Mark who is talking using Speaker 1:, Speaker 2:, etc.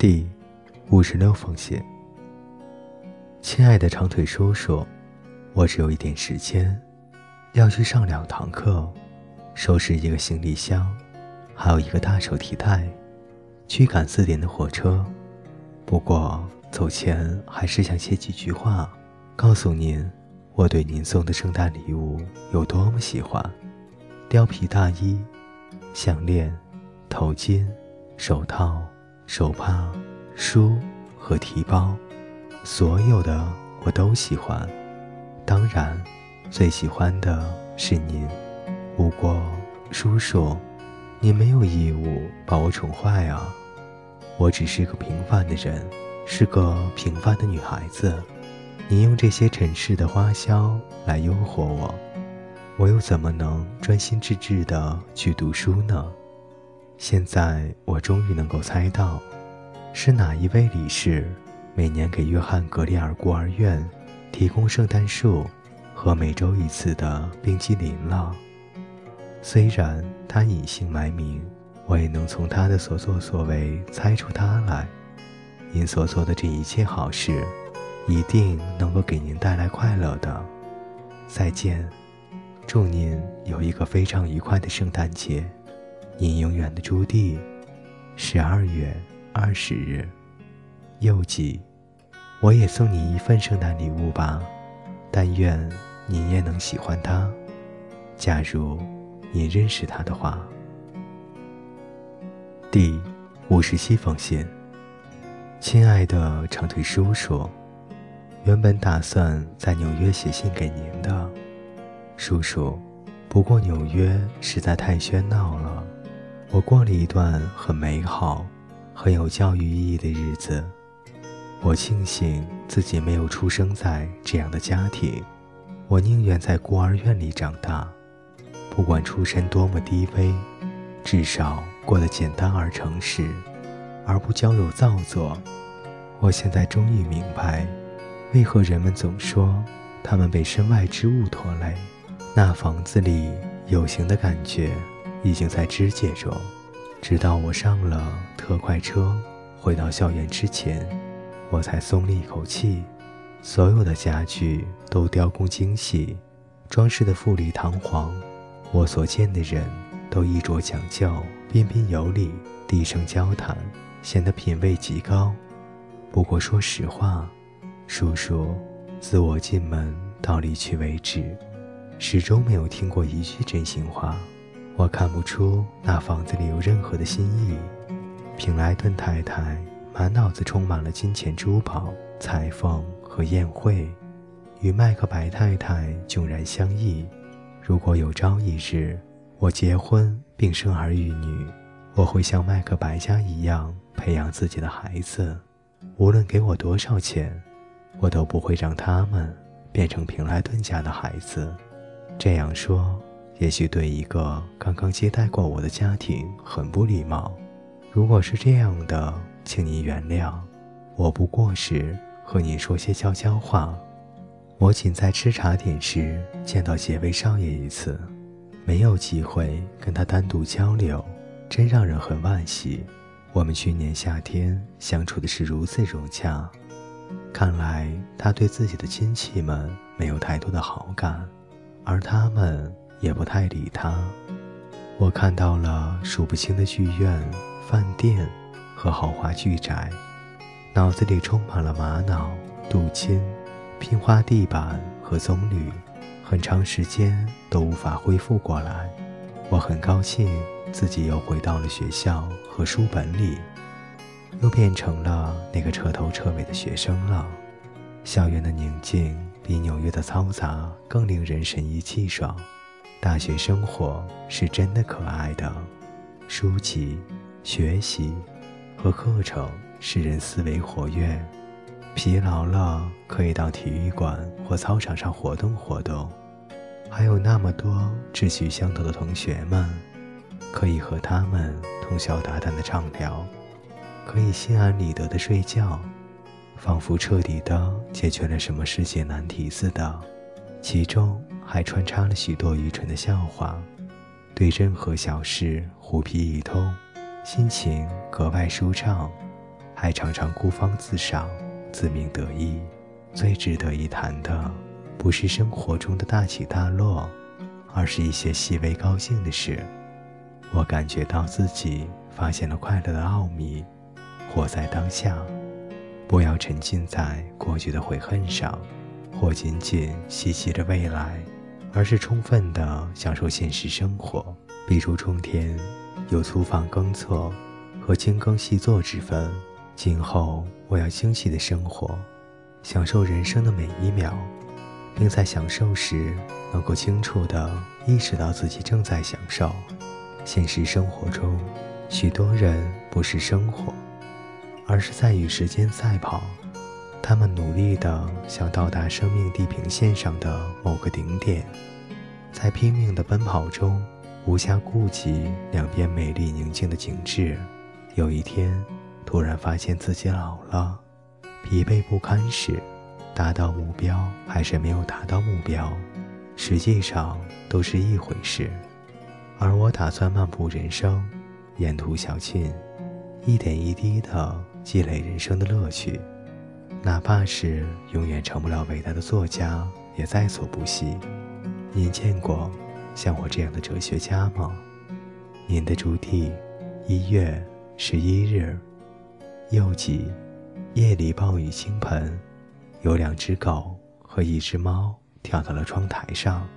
Speaker 1: 第五十六封信，亲爱的长腿叔叔，我只有一点时间，要去上两堂课，收拾一个行李箱，还有一个大手提袋，去赶四点的火车。不过走前还是想写几句话，告诉您我对您送的圣诞礼物有多么喜欢：貂皮大衣、项链、头巾、手套。手帕、书和提包，所有的我都喜欢。当然，最喜欢的是您。不过，叔叔，您没有义务把我宠坏啊！我只是个平凡的人，是个平凡的女孩子。您用这些尘世的花销来诱惑我，我又怎么能专心致志地去读书呢？现在我终于能够猜到，是哪一位理事每年给约翰格里尔孤儿院提供圣诞树和每周一次的冰激凌了。虽然他隐姓埋名，我也能从他的所作所为猜出他来。您所做的这一切好事，一定能够给您带来快乐的。再见，祝您有一个非常愉快的圣诞节。您永远的朱棣，十二月二十日，又记，我也送你一份圣诞礼物吧，但愿你也能喜欢它。假如你认识他的话。第五十七封信，亲爱的长腿叔叔，原本打算在纽约写信给您的，叔叔，不过纽约实在太喧闹了。我过了一段很美好、很有教育意义的日子。我庆幸自己没有出生在这样的家庭。我宁愿在孤儿院里长大，不管出身多么低微，至少过得简单而诚实，而不娇柔造作。我现在终于明白，为何人们总说他们被身外之物拖累。那房子里有形的感觉。已经在肢解中，直到我上了特快车回到校园之前，我才松了一口气。所有的家具都雕工精细，装饰的富丽堂皇。我所见的人都衣着讲究，彬彬有礼，低声交谈，显得品味极高。不过说实话，叔叔，自我进门到离去为止，始终没有听过一句真心话。我看不出那房子里有任何的新意。平莱顿太太满脑子充满了金钱、珠宝、裁缝和宴会，与麦克白太太迥然相异。如果有朝一日我结婚并生儿育女，我会像麦克白家一样培养自己的孩子。无论给我多少钱，我都不会让他们变成平莱顿家的孩子。这样说。也许对一个刚刚接待过我的家庭很不礼貌。如果是这样的，请您原谅。我不过是和你说些悄悄话。我仅在吃茶点时见到杰威少爷一次，没有机会跟他单独交流，真让人很惋惜。我们去年夏天相处的是如此融洽，看来他对自己的亲戚们没有太多的好感，而他们。也不太理他。我看到了数不清的剧院、饭店和豪华巨宅，脑子里充满了玛瑙、镀金、拼花地板和棕榈，很长时间都无法恢复过来。我很高兴自己又回到了学校和书本里，又变成了那个彻头彻尾的学生了。校园的宁静比纽约的嘈杂更令人神怡气爽。大学生活是真的可爱的，书籍、学习和课程使人思维活跃，疲劳了可以到体育馆或操场上活动活动，还有那么多志趣相投的同学们，可以和他们通宵达旦的畅聊，可以心安理得的睡觉，仿佛彻底的解决了什么世界难题似的，其中。还穿插了许多愚蠢的笑话，对任何小事胡皮一通，心情格外舒畅。还常常孤芳自赏、自鸣得意。最值得一谈的，不是生活中的大起大落，而是一些细微高兴的事。我感觉到自己发现了快乐的奥秘，活在当下，不要沉浸在过去的悔恨上，或仅仅希冀着未来，而是充分的享受现实生活。比如种田，有粗放耕作和精耕细作之分。今后我要精细的生活，享受人生的每一秒，并在享受时能够清楚的意识到自己正在享受。现实生活中，许多人不是生活，而是在与时间赛跑。他们努力地想到达生命地平线上的某个顶点，在拼命的奔跑中，无暇顾及两边美丽宁静的景致。有一天，突然发现自己老了，疲惫不堪时，达到目标还是没有达到目标，实际上都是一回事。而我打算漫步人生，沿途小憩，一点一滴地积累人生的乐趣。哪怕是永远成不了伟大的作家，也在所不惜。您见过像我这样的哲学家吗？您的朱棣，一月十一日，又记，夜里暴雨倾盆，有两只狗和一只猫跳到了窗台上。